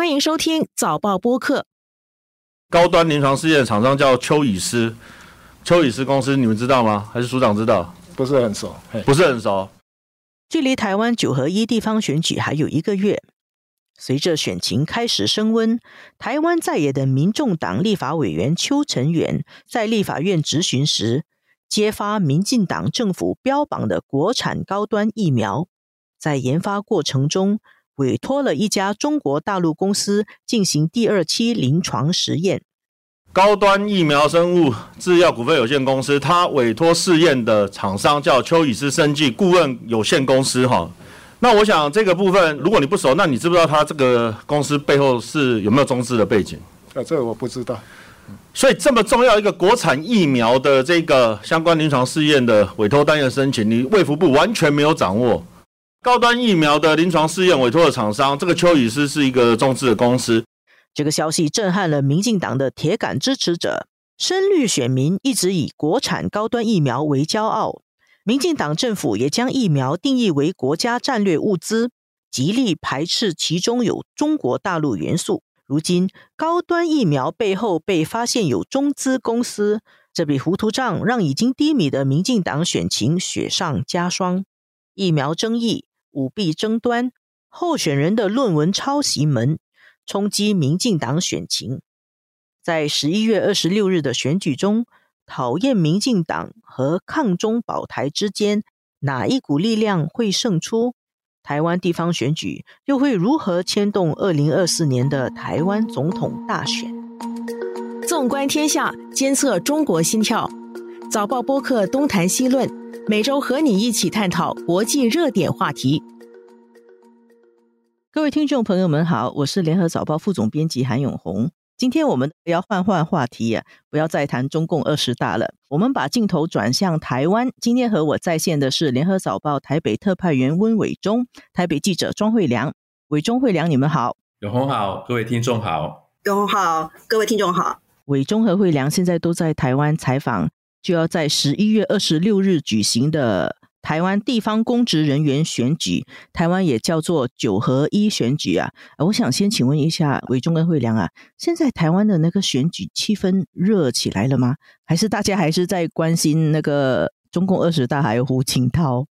欢迎收听早报播客。高端临床试验厂商叫邱以斯，邱以斯公司你们知道吗？还是署长知道？不是很熟，不是很熟。距离台湾九合一地方选举还有一个月，随着选情开始升温，台湾在野的民众党立法委员邱成远在立法院质询时，揭发民进党政府标榜的国产高端疫苗，在研发过程中。委托了一家中国大陆公司进行第二期临床实验。高端疫苗生物制药股份有限公司，它委托试验的厂商叫邱以斯生技顾问有限公司。哈，那我想这个部分，如果你不熟，那你知不知道它这个公司背后是有没有中资的背景？啊，这个我不知道。所以这么重要一个国产疫苗的这个相关临床试验的委托单元申请，你卫福部完全没有掌握。高端疫苗的临床试验委托的厂商，这个邱宇斯是一个中资的公司。这个消息震撼了民进党的铁杆支持者，深绿选民一直以国产高端疫苗为骄傲。民进党政府也将疫苗定义为国家战略物资，极力排斥其中有中国大陆元素。如今高端疫苗背后被发现有中资公司，这笔糊涂账让已经低迷的民进党选情雪上加霜。疫苗争议。舞弊争端，候选人的论文抄袭门冲击民进党选情。在十一月二十六日的选举中，讨厌民进党和抗中保台之间，哪一股力量会胜出？台湾地方选举又会如何牵动二零二四年的台湾总统大选？纵观天下，监测中国心跳，早报播客东谈西论。每周和你一起探讨国际热点话题。各位听众朋友们好，我是联合早报副总编辑韩永红。今天我们要换换话题啊，不要再谈中共二十大了，我们把镜头转向台湾。今天和我在线的是联合早报台北特派员温伟忠，台北记者庄惠良。伟忠、惠良，你们好。永红好，各位听众好。永红好，各位听众好。伟忠和惠良现在都在台湾采访。就要在十一月二十六日举行的台湾地方公职人员选举，台湾也叫做九合一选举啊。我想先请问一下伟忠跟惠良啊，现在台湾的那个选举气氛热起来了吗？还是大家还是在关心那个中共二十大还有胡锦涛？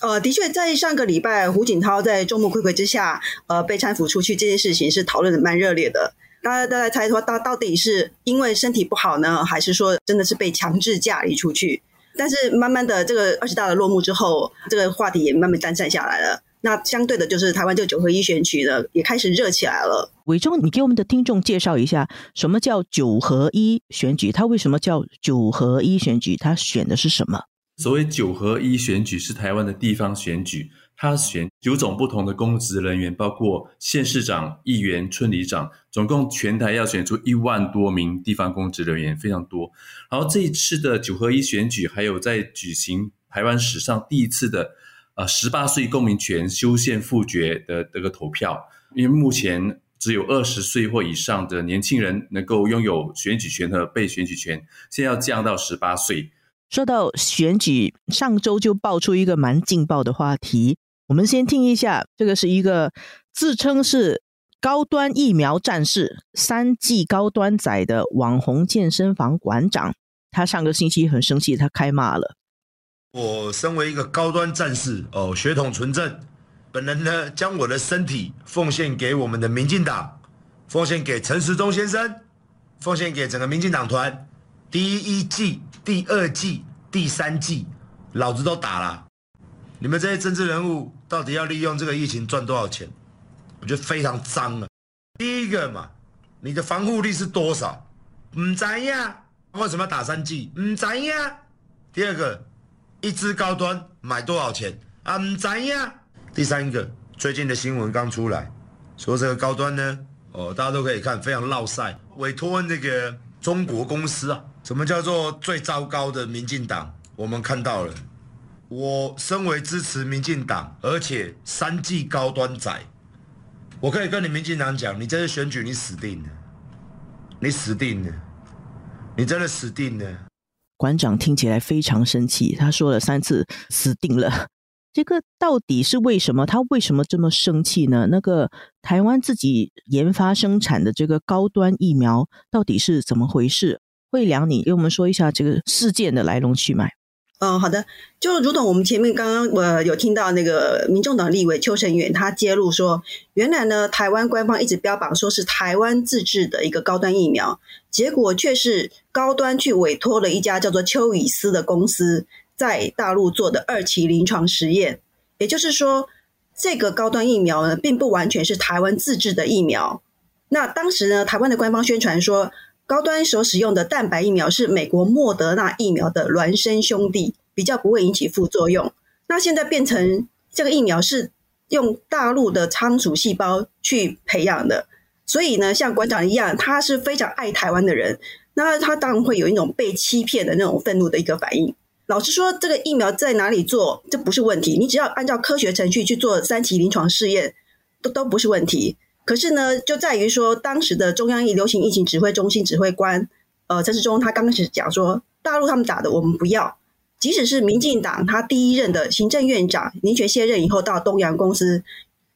呃，的确，在上个礼拜胡锦涛在众目睽睽之下，呃，被搀扶出去这件事情是讨论的蛮热烈的。大家都在猜说，他到底是因为身体不好呢，还是说真的是被强制嫁离出去？但是慢慢的，这个二十大的落幕之后，这个话题也慢慢淡散下来了。那相对的，就是台湾这个九合一选举呢，也开始热起来了。伟忠，你给我们的听众介绍一下，什么叫九合一选举？它为什么叫九合一选举？它选的是什么？所谓九合一选举，是台湾的地方选举。他选九种不同的公职人员，包括县市长、议员、村里长，总共全台要选出一万多名地方公职人员，非常多。然后这一次的九合一选举，还有在举行台湾史上第一次的呃十八岁公民权修宪复决的这个投票，因为目前只有二十岁或以上的年轻人能够拥有选举权和被选举权，现在要降到十八岁。说到选举，上周就爆出一个蛮劲爆的话题。我们先听一下，这个是一个自称是高端疫苗战士、三 G 高端仔的网红健身房馆长，他上个星期很生气，他开骂了。我身为一个高端战士，哦，血统纯正，本人呢将我的身体奉献给我们的民进党，奉献给陈时中先生，奉献给整个民进党团。第一季、第二季、第三季，老子都打了。你们这些政治人物到底要利用这个疫情赚多少钱？我觉得非常脏啊！第一个嘛，你的防护力是多少？唔知呀，为什么打三剂？唔知呀。第二个，一支高端买多少钱？啊，唔知呀。第三个，最近的新闻刚出来，说这个高端呢，哦，大家都可以看，非常落赛，委托那个中国公司啊。什么叫做最糟糕的民进党？我们看到了。我身为支持民进党，而且三季高端仔，我可以跟你民进党讲，你这次选举你死定了，你死定了，你真的死定了。馆长听起来非常生气，他说了三次“死定了”。这个到底是为什么？他为什么这么生气呢？那个台湾自己研发生产的这个高端疫苗到底是怎么回事？惠良，你给我们说一下这个事件的来龙去脉。嗯，好的，就如同我们前面刚刚我有听到那个民众党立委邱成远他揭露说，原来呢台湾官方一直标榜说是台湾自制的一个高端疫苗，结果却是高端去委托了一家叫做邱以斯的公司。在大陆做的二期临床实验，也就是说，这个高端疫苗呢，并不完全是台湾自制的疫苗。那当时呢，台湾的官方宣传说，高端所使用的蛋白疫苗是美国莫德纳疫苗的孪生兄弟，比较不会引起副作用。那现在变成这个疫苗是用大陆的仓鼠细胞去培养的，所以呢，像馆长一样，他是非常爱台湾的人，那他当然会有一种被欺骗的那种愤怒的一个反应。老实说，这个疫苗在哪里做，这不是问题。你只要按照科学程序去做三期临床试验，都都不是问题。可是呢，就在于说，当时的中央流行疫情指挥中心指挥官，呃，陈时中他刚开始讲说，大陆他们打的我们不要。即使是民进党他第一任的行政院长林权卸任以后，到东洋公司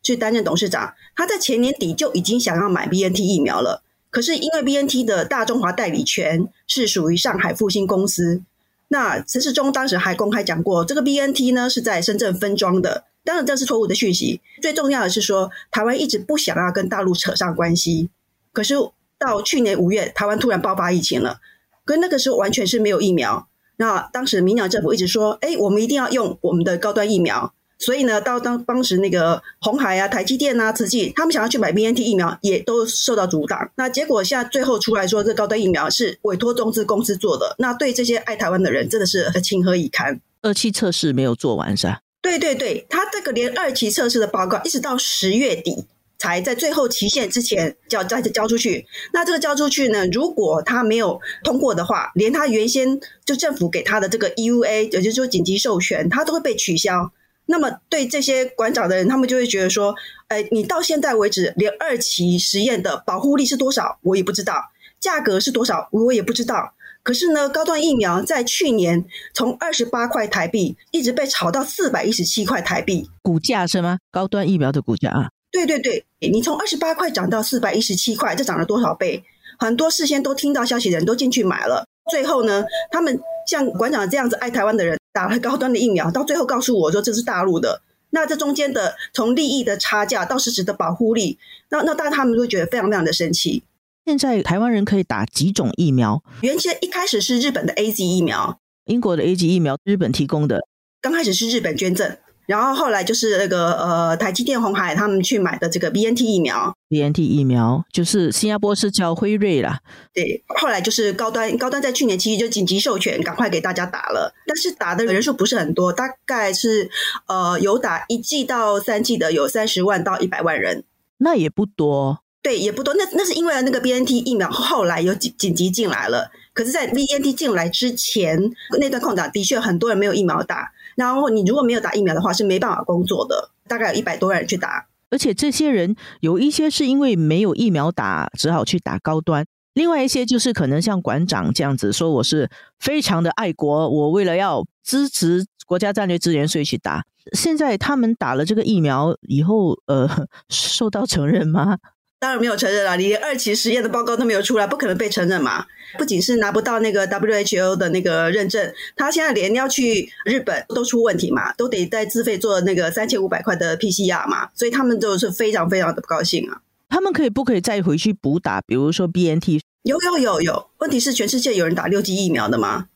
去担任董事长，他在前年底就已经想要买 B N T 疫苗了。可是因为 B N T 的大中华代理权是属于上海复兴公司。那陈世忠当时还公开讲过，这个 B N T 呢是在深圳分装的，当然这是错误的讯息。最重要的是说，台湾一直不想要跟大陆扯上关系。可是到去年五月，台湾突然爆发疫情了，跟那个时候完全是没有疫苗。那当时民党政府一直说，哎，我们一定要用我们的高端疫苗。所以呢，到当当时那个红海啊、台积电啊、慈济，他们想要去买 B N T 疫苗，也都受到阻挡。那结果现在最后出来说，这高端疫苗是委托中资公司做的。那对这些爱台湾的人，真的是情何以堪？二期测试没有做完是吧？对对对，他这个连二期测试的报告，一直到十月底才在最后期限之前交再交出去。那这个交出去呢，如果他没有通过的话，连他原先就政府给他的这个 E U A，也就是说紧急授权，他都会被取消。那么，对这些馆长的人，他们就会觉得说，哎，你到现在为止，连二期实验的保护力是多少，我也不知道，价格是多少，我也不知道。可是呢，高端疫苗在去年从二十八块台币一直被炒到四百一十七块台币，股价是吗？高端疫苗的股价啊？对对对，你从二十八块涨到四百一十七块，这涨了多少倍？很多事先都听到消息的人都进去买了，最后呢，他们像馆长这样子爱台湾的人。打了高端的疫苗，到最后告诉我说这是大陆的，那这中间的从利益的差价到实质的保护力，那那当然他们会觉得非常非常的生气。现在台湾人可以打几种疫苗？原先一开始是日本的 A Z 疫苗，英国的 A Z 疫苗，日本提供的，刚开始是日本捐赠。然后后来就是那个呃，台积电、红海他们去买的这个 B N T 疫苗，B N T 疫苗就是新加坡是叫辉瑞啦。对，后来就是高端，高端在去年七月就紧急授权，赶快给大家打了。但是打的人数不是很多，大概是呃有打一剂到三剂的有三十万到一百万人，那也不多。对，也不多。那那是因为那个 B N T 疫苗后来有紧紧急进来了，可是，在 B N T 进来之前那段空档，的确很多人没有疫苗打。然后你如果没有打疫苗的话，是没办法工作的。大概有一百多万人去打，而且这些人有一些是因为没有疫苗打，只好去打高端；另外一些就是可能像馆长这样子说，我是非常的爱国，我为了要支持国家战略资源，所以去打。现在他们打了这个疫苗以后，呃，受到承认吗？当然没有承认了，你连二期实验的报告都没有出来，不可能被承认嘛。不仅是拿不到那个 WHO 的那个认证，他现在连要去日本都出问题嘛，都得再自费做那个三千五百块的 PCR 嘛，所以他们就是非常非常的不高兴啊。他们可以不可以再回去补打？比如说 BNT？有有有有，问题是全世界有人打六剂疫苗的吗？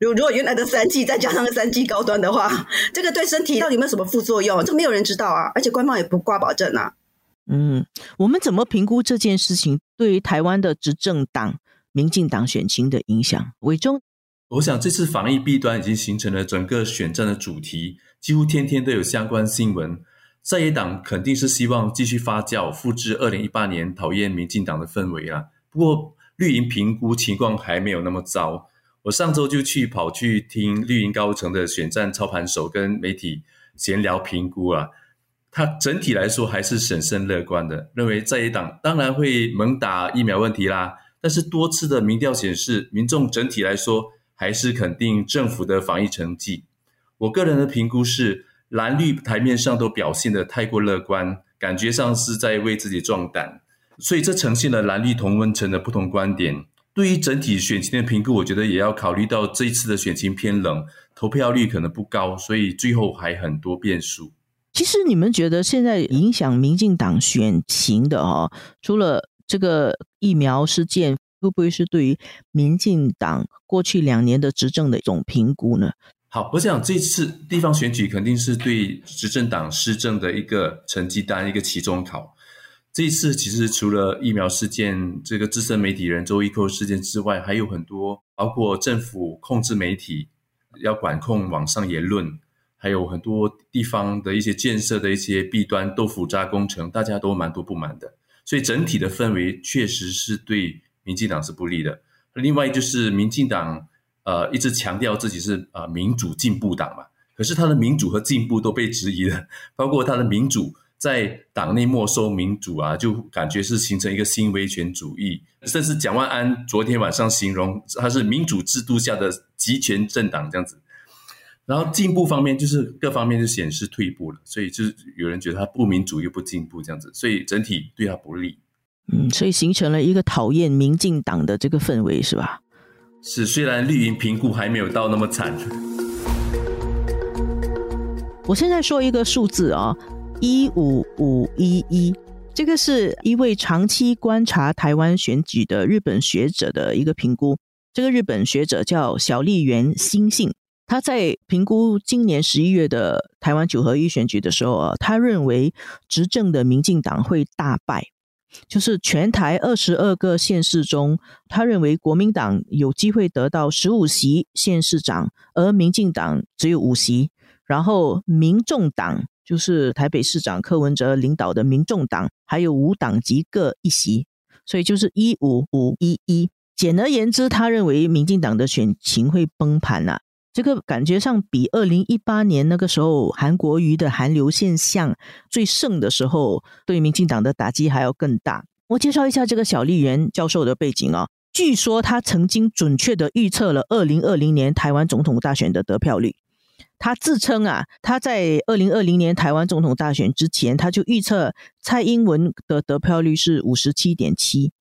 如如果原来的三剂再加上三剂高端的话，这个对身体到底有没有什么副作用？这没有人知道啊，而且官方也不挂保证啊。嗯，我们怎么评估这件事情对于台湾的执政党民进党选情的影响？伟忠，我想这次防疫弊端已经形成了整个选战的主题，几乎天天都有相关新闻。在野党肯定是希望继续发酵，复制二零一八年讨厌民进党的氛围啊。不过绿营评估情况还没有那么糟。我上周就去跑去听绿营高层的选战操盘手跟媒体闲聊评估啊。他整体来说还是审慎乐观的，认为在野党当然会猛打疫苗问题啦。但是多次的民调显示，民众整体来说还是肯定政府的防疫成绩。我个人的评估是，蓝绿台面上都表现得太过乐观，感觉上是在为自己壮胆，所以这呈现了蓝绿同温层的不同观点。对于整体选情的评估，我觉得也要考虑到这一次的选情偏冷，投票率可能不高，所以最后还很多变数。其实你们觉得现在影响民进党选情的哦，除了这个疫苗事件，会不会是对于民进党过去两年的执政的一种评估呢？好，我想这次地方选举肯定是对执政党施政的一个成绩单，一个期中考。这一次其实除了疫苗事件、这个资深媒体人周一扣事件之外，还有很多，包括政府控制媒体，要管控网上言论，还有很多地方的一些建设的一些弊端豆腐渣工程，大家都蛮多不满的。所以整体的氛围确实是对民进党是不利的。另外就是民进党呃一直强调自己是呃民主进步党嘛，可是他的民主和进步都被质疑了，包括他的民主。在党内没收民主啊，就感觉是形成一个新威权主义，甚至蒋万安昨天晚上形容他是民主制度下的集权政党这样子。然后进步方面就是各方面就显示退步了，所以就是有人觉得他不民主又不进步这样子，所以整体对他不利。嗯，所以形成了一个讨厌民进党的这个氛围是吧？是，虽然绿营评估还没有到那么惨。我现在说一个数字啊。一五五一一，这个是一位长期观察台湾选举的日本学者的一个评估。这个日本学者叫小笠原新信，他在评估今年十一月的台湾九合一选举的时候啊，他认为执政的民进党会大败，就是全台二十二个县市中，他认为国民党有机会得到十五席县市长，而民进党只有五席，然后民众党。就是台北市长柯文哲领导的民众党，还有五党籍各一席，所以就是一五五一一。简而言之，他认为民进党的选情会崩盘了。这个感觉上比二零一八年那个时候韩国瑜的韩流现象最盛的时候，对民进党的打击还要更大。我介绍一下这个小笠原教授的背景啊，据说他曾经准确的预测了二零二零年台湾总统大选的得票率。他自称啊，他在二零二零年台湾总统大选之前，他就预测蔡英文的得票率是五十七点七，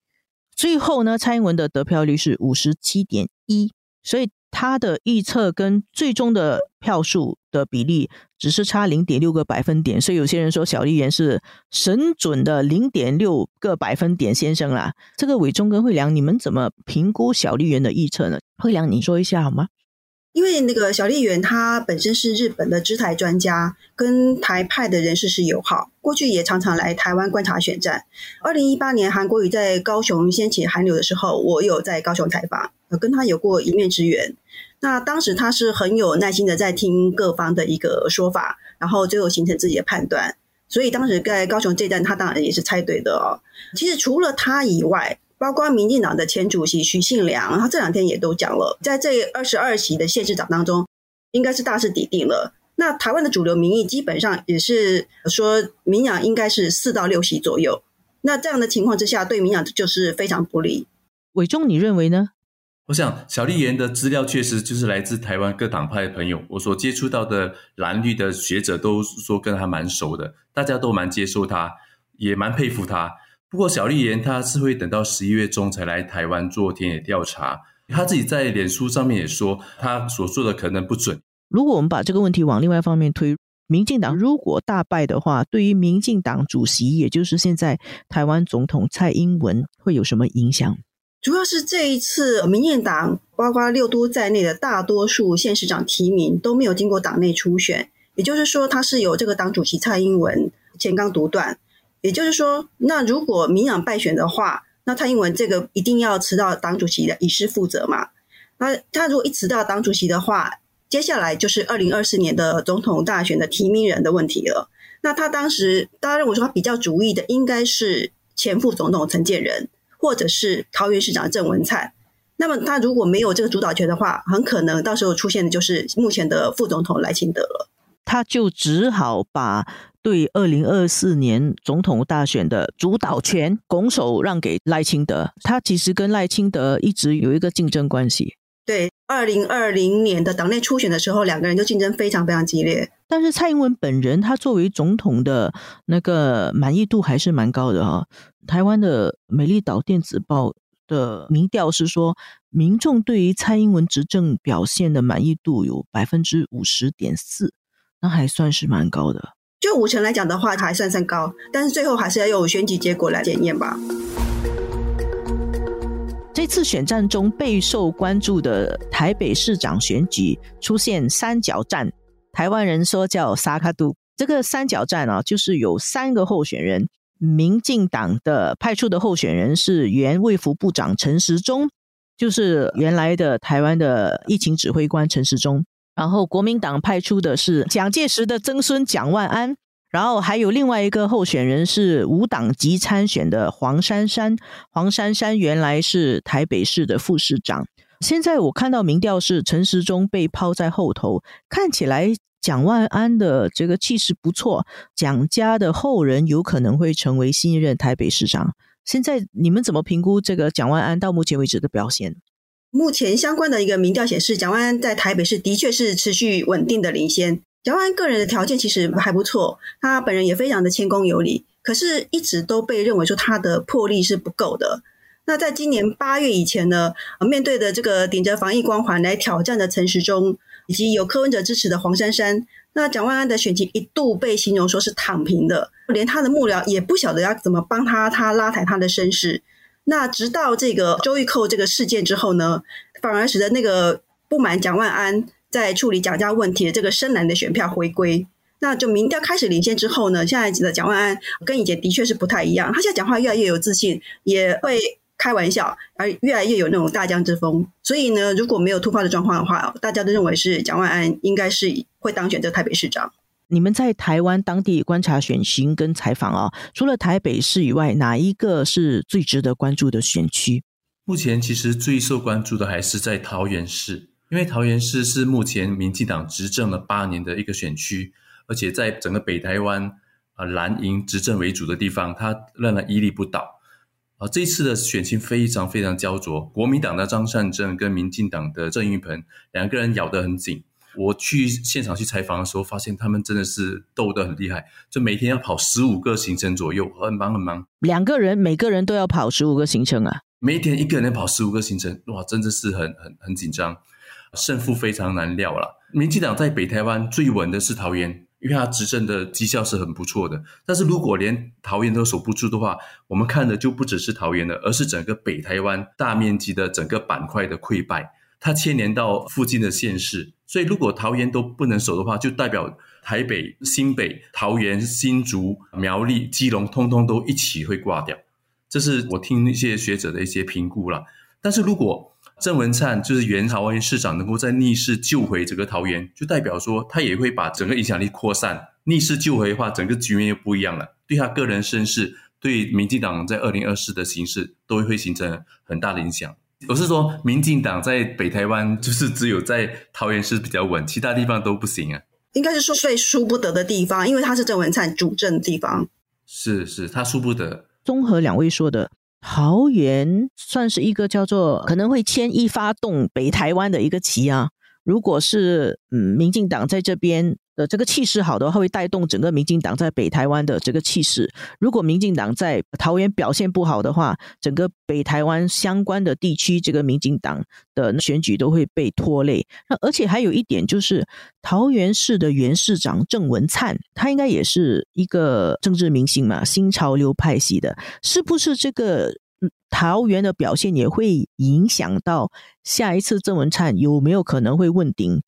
最后呢，蔡英文的得票率是五十七点一，所以他的预测跟最终的票数的比例只是差零点六个百分点，所以有些人说小丽媛是神准的零点六个百分点先生啦。这个伟忠跟惠良，你们怎么评估小丽媛的预测呢？惠良，你说一下好吗？因为那个小笠原他本身是日本的支台专家，跟台派的人士是友好，过去也常常来台湾观察选战。二零一八年韩国瑜在高雄掀起韩流的时候，我有在高雄采访，跟他有过一面之缘。那当时他是很有耐心的在听各方的一个说法，然后最后形成自己的判断。所以当时在高雄这站，他当然也是猜对的哦。其实除了他以外，包括民进党的前主席徐信良，他这两天也都讲了，在这二十二席的县市长当中，应该是大势已定了。那台湾的主流民意基本上也是说，民养应该是四到六席左右。那这样的情况之下，对民养就是非常不利。伟忠，你认为呢？我想小丽媛的资料确实就是来自台湾各党派的朋友，我所接触到的蓝绿的学者都说跟他蛮熟的，大家都蛮接受他，也蛮佩服他。不过，小丽媛他是会等到十一月中才来台湾做田野调查。他自己在脸书上面也说，他所做的可能不准。如果我们把这个问题往另外一方面推，民进党如果大败的话，对于民进党主席，也就是现在台湾总统蔡英文，会有什么影响？主要是这一次民进党包括六都在内的大多数县市长提名都没有经过党内初选，也就是说，他是由这个党主席蔡英文前刚独断。也就是说，那如果民党败选的话，那蔡英文这个一定要辞到党主席的以示负责嘛？那他如果一辞到党主席的话，接下来就是二零二四年的总统大选的提名人的问题了。那他当时大家认为说他比较主意的应该是前副总统陈建仁，或者是桃园市长郑文灿。那么他如果没有这个主导权的话，很可能到时候出现的就是目前的副总统赖清德了。他就只好把。对二零二四年总统大选的主导权拱手让给赖清德，他其实跟赖清德一直有一个竞争关系。对，二零二零年的党内初选的时候，两个人就竞争非常非常激烈。但是蔡英文本人，他作为总统的那个满意度还是蛮高的哈。台湾的美丽岛电子报的民调是说，民众对于蔡英文执政表现的满意度有百分之五十点四，那还算是蛮高的。就五成来讲的话，还算算高，但是最后还是要有选举结果来检验吧。这次选战中备受关注的台北市长选举出现三角战。台湾人说叫沙卡杜，这个三角战啊，就是有三个候选人。民进党的派出的候选人是原卫福部长陈时中，就是原来的台湾的疫情指挥官陈时中。然后国民党派出的是蒋介石的曾孙蒋万安。然后还有另外一个候选人是无党籍参选的黄珊珊。黄珊珊原来是台北市的副市长。现在我看到民调是陈时中被抛在后头，看起来。蒋万安的这个气势不错，蒋家的后人有可能会成为新一任台北市长。现在你们怎么评估这个蒋万安到目前为止的表现？目前相关的一个民调显示，蒋万安在台北市的确是持续稳定的领先。蒋万安个人的条件其实还不错，他本人也非常的谦恭有礼，可是一直都被认为说他的魄力是不够的。那在今年八月以前呢，面对的这个顶着防疫光环来挑战的陈时中。以及有柯文哲支持的黄珊珊，那蒋万安的选情一度被形容说是躺平的，连他的幕僚也不晓得要怎么帮他，他拉抬他的声势。那直到这个周玉蔻这个事件之后呢，反而使得那个不满蒋万安在处理蒋家问题的这个深蓝的选票回归。那就民调开始领先之后呢，现在的蒋万安跟以前的确是不太一样，他现在讲话越来越有自信，也会。开玩笑，而越来越有那种大将之风。所以呢，如果没有突发的状况的话，大家都认为是蒋万安应该是会当选这台北市长。你们在台湾当地观察选情跟采访啊，除了台北市以外，哪一个是最值得关注的选区？目前其实最受关注的还是在桃园市，因为桃园市是目前民进党执政了八年的一个选区，而且在整个北台湾啊蓝营执政为主的地方，它仍然屹立不倒。啊，这一次的选情非常非常焦灼，国民党的张善政跟民进党的郑运鹏两个人咬得很紧。我去现场去采访的时候，发现他们真的是斗得很厉害，就每天要跑十五个行程左右，很忙很忙。两个人每个人都要跑十五个行程啊，每一天一个人跑十五个行程，哇，真的是很很很紧张，胜负非常难料了。民进党在北台湾最稳的是桃园。因为他执政的绩效是很不错的，但是如果连桃园都守不住的话，我们看的就不只是桃园了，而是整个北台湾大面积的整个板块的溃败，它牵连到附近的县市，所以如果桃园都不能守的话，就代表台北、新北、桃园、新竹、苗栗、基隆，通通都一起会挂掉。这是我听一些学者的一些评估了。但是如果郑文灿就是原桃园市长，能够在逆势救回整个桃园，就代表说他也会把整个影响力扩散。逆势救回的话，整个局面又不一样了。对他个人身世，对民进党在二零二四的形势，都会形成很大的影响。我是说，民进党在北台湾就是只有在桃园市比较稳，其他地方都不行啊。应该是说最输不得的地方，因为他是郑文灿主政的地方。是是，他输不得。综合两位说的。桃园算是一个叫做可能会牵一发动北台湾的一个旗啊。如果是嗯，民进党在这边。的这个气势好的话，会带动整个民进党在北台湾的这个气势。如果民进党在桃园表现不好的话，整个北台湾相关的地区，这个民进党的选举都会被拖累。那而且还有一点就是，桃园市的原市长郑文灿，他应该也是一个政治明星嘛，新潮流派系的，是不是这个桃园的表现也会影响到下一次郑文灿有没有可能会问鼎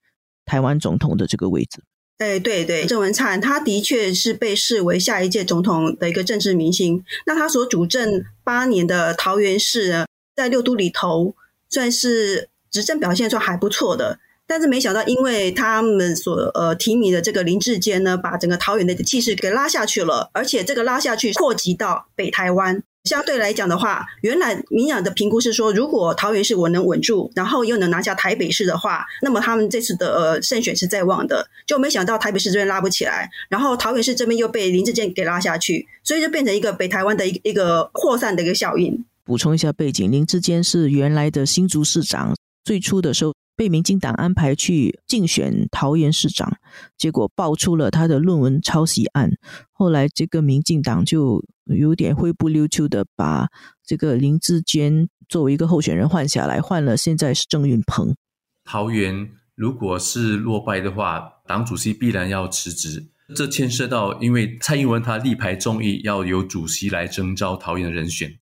台湾总统的这个位置？哎，对对，郑文灿他的确是被视为下一届总统的一个政治明星。那他所主政八年的桃园市呢，在六都里头算是执政表现算还不错的。但是没想到，因为他们所呃提名的这个林志坚呢，把整个桃园的气势给拉下去了，而且这个拉下去扩及到北台湾。相对来讲的话，原来民养的评估是说，如果桃园市我能稳住，然后又能拿下台北市的话，那么他们这次的呃胜选是在望的。就没想到台北市这边拉不起来，然后桃园市这边又被林志坚给拉下去，所以就变成一个北台湾的一一个扩散的一个效应。补充一下背景，林志坚是原来的新竹市长，最初的时候被民进党安排去竞选桃园市长，结果爆出了他的论文抄袭案。后来这个民进党就有点灰不溜秋的把这个林志坚作为一个候选人换下来，换了现在是郑运鹏。桃园如果是落败的话，党主席必然要辞职。这牵涉到，因为蔡英文他力排众议，要由主席来征召桃园的人选，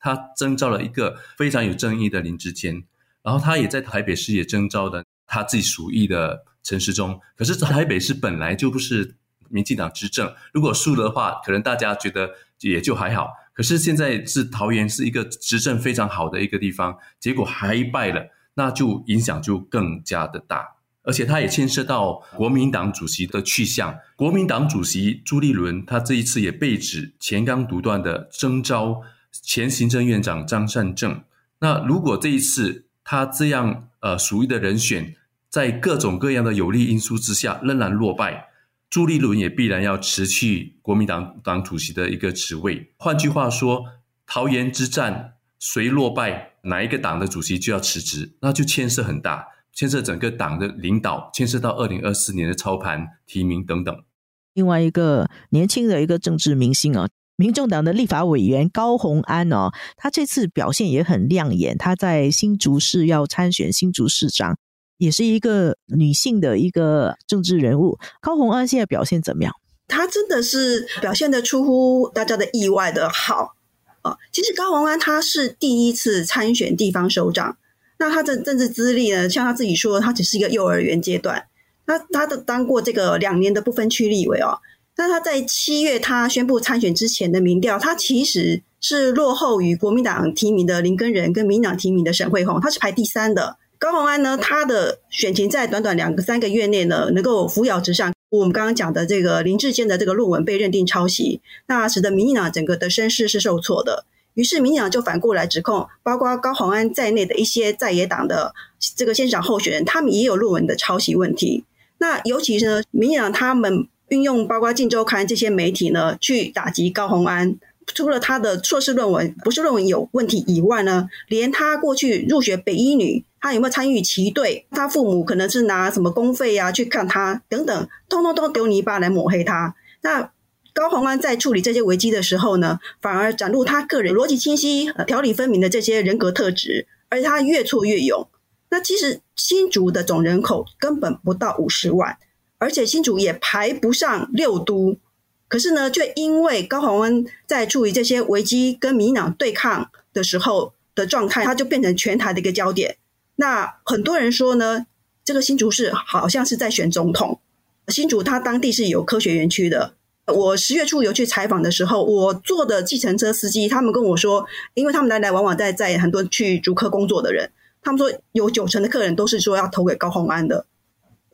他征召了一个非常有争议的林志坚，然后他也在台北市也征召的他自己属意的陈时中。可是台北市本来就不是民进党执政，如果输的话，可能大家觉得也就还好。可是现在是桃园是一个执政非常好的一个地方，结果还败了，那就影响就更加的大。而且他也牵涉到国民党主席的去向。国民党主席朱立伦，他这一次也被指前刚独断的征召前行政院长张善政。那如果这一次他这样呃属于的人选，在各种各样的有利因素之下仍然落败，朱立伦也必然要辞去国民党党主席的一个职位。换句话说，桃园之战谁落败，哪一个党的主席就要辞职，那就牵涉很大。牵涉整个党的领导，牵涉到二零二四年的操盘提名等等。另外一个年轻的一个政治明星啊，民众党的立法委员高鸿安哦，他这次表现也很亮眼。他在新竹市要参选新竹市长，也是一个女性的一个政治人物。高鸿安现在表现怎么样？他真的是表现的出乎大家的意外的好啊！其实高鸿安他是第一次参选地方首长。那他的政治资历呢？像他自己说，他只是一个幼儿园阶段。那他的当过这个两年的不分区立委哦。那他在七月他宣布参选之前的民调，他其实是落后于国民党提名的林根仁跟民党提名的沈惠宏，他是排第三的。高鸿安呢，他的选情在短短两个三个月内呢，能够扶摇直上。我们刚刚讲的这个林志坚的这个论文被认定抄袭，那使得民进党整个的声势是受挫的。于是民进党就反过来指控，包括高鸿安在内的一些在野党的这个县长候选人，他们也有论文的抄袭问题。那尤其是呢，民进党他们运用包括《镜周刊》这些媒体呢，去打击高鸿安。除了他的硕士论文不是论文有问题以外呢，连他过去入学北医女，他有没有参与旗队，他父母可能是拿什么公费啊去看他等等，通通都丢泥巴来抹黑他。那高鸿安在处理这些危机的时候呢，反而展露他个人逻辑清晰、条理分明的这些人格特质，而且他越挫越勇。那其实新竹的总人口根本不到五十万，而且新竹也排不上六都，可是呢，却因为高鸿安在处理这些危机跟民党对抗的时候的状态，他就变成全台的一个焦点。那很多人说呢，这个新竹市好像是在选总统。新竹它当地是有科学园区的。我十月初有去采访的时候，我坐的计程车司机，他们跟我说，因为他们来来往往在在很多去竹科工作的人，他们说有九成的客人都是说要投给高鸿安的，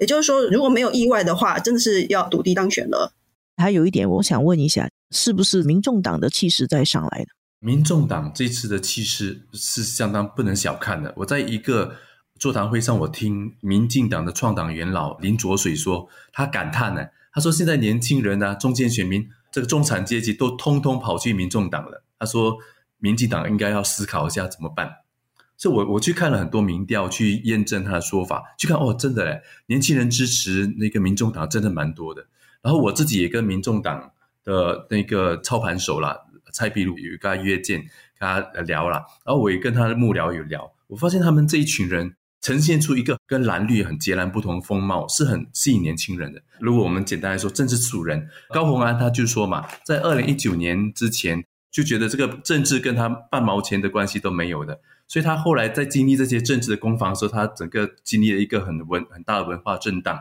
也就是说，如果没有意外的话，真的是要赌地当选了。还有一点，我想问一下，是不是民众党的气势在上来呢？民众党这次的气势是相当不能小看的。我在一个座谈会上，我听民进党的创党元老林卓水说，他感叹呢。他说：“现在年轻人呢，中间选民，这个中产阶级都通通跑去民众党了。”他说：“民进党应该要思考一下怎么办。”所以，我我去看了很多民调，去验证他的说法。去看哦，真的嘞，年轻人支持那个民众党真的蛮多的。然后我自己也跟民众党的那个操盘手啦，蔡壁如有跟他约见，跟他聊了。然后我也跟他的幕僚有聊，我发现他们这一群人。呈现出一个跟蓝绿很截然不同的风貌，是很吸引年轻人的。如果我们简单来说，政治素人高鸿安他就说嘛，在二零一九年之前就觉得这个政治跟他半毛钱的关系都没有的，所以他后来在经历这些政治的攻防的时候，他整个经历了一个很文很大的文化震荡。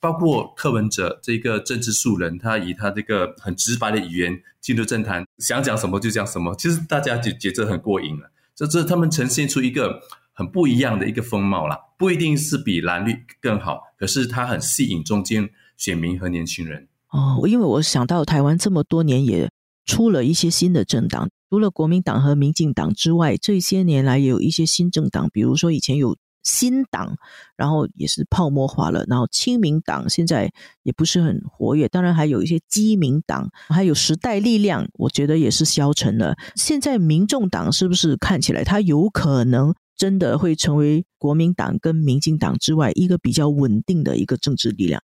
包括柯文哲这个政治素人，他以他这个很直白的语言进入政坛，想讲什么就讲什么，其实大家就觉得很过瘾了。这这他们呈现出一个。很不一样的一个风貌啦，不一定是比蓝绿更好，可是它很吸引中间选民和年轻人。哦，因为我想到台湾这么多年也出了一些新的政党，除了国民党和民进党之外，这些年来也有一些新政党，比如说以前有新党，然后也是泡沫化了，然后亲民党现在也不是很活跃，当然还有一些基民党，还有时代力量，我觉得也是消沉了。现在民众党是不是看起来它有可能？真的会成为国民党跟民进党之外一个比较稳定的一个政治力量。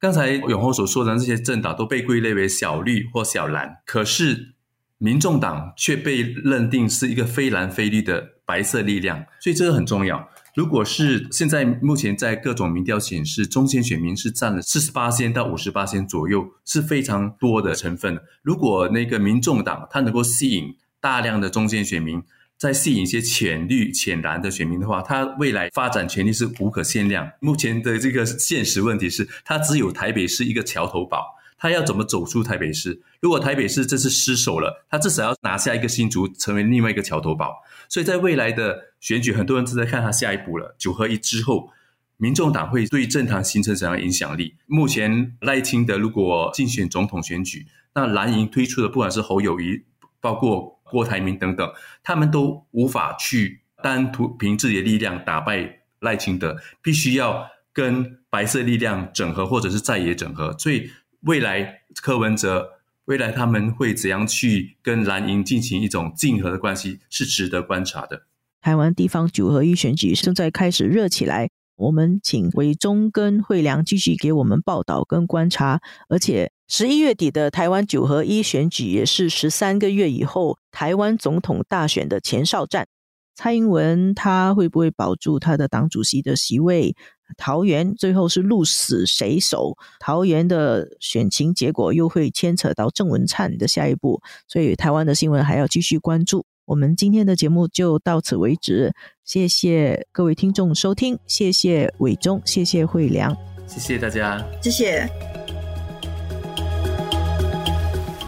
刚才永红所说的这些政党都被归类为小绿或小蓝，可是民众党却被认定是一个非蓝非绿的白色力量，所以这个很重要。如果是现在目前在各种民调显示，中间选民是占了四十八仙到五十八仙左右，是非常多的成分。如果那个民众党它能够吸引大量的中间选民，再吸引一些浅绿、浅蓝的选民的话，它未来发展潜力是无可限量。目前的这个现实问题是，它只有台北市一个桥头堡。他要怎么走出台北市？如果台北市这次失守了，他至少要拿下一个新竹，成为另外一个桥头堡。所以在未来的选举，很多人正在看他下一步了。九合一之后，民众党会对政坛形成怎样影响力？目前赖清德如果竞选总统选举，那蓝营推出的不管是侯友谊，包括郭台铭等等，他们都无法去单独凭自己的力量打败赖清德，必须要跟白色力量整合，或者是在野整合。所以。未来柯文哲，未来他们会怎样去跟蓝营进行一种竞合的关系，是值得观察的。台湾地方九合一选举正在开始热起来，我们请韦中跟惠良继续给我们报道跟观察。而且十一月底的台湾九合一选举也是十三个月以后台湾总统大选的前哨战。蔡英文他会不会保住他的党主席的席位？桃园最后是鹿死谁手？桃园的选情结果又会牵扯到郑文灿的下一步，所以台湾的新闻还要继续关注。我们今天的节目就到此为止，谢谢各位听众收听，谢谢伟忠，谢谢惠良，谢谢大家，谢谢。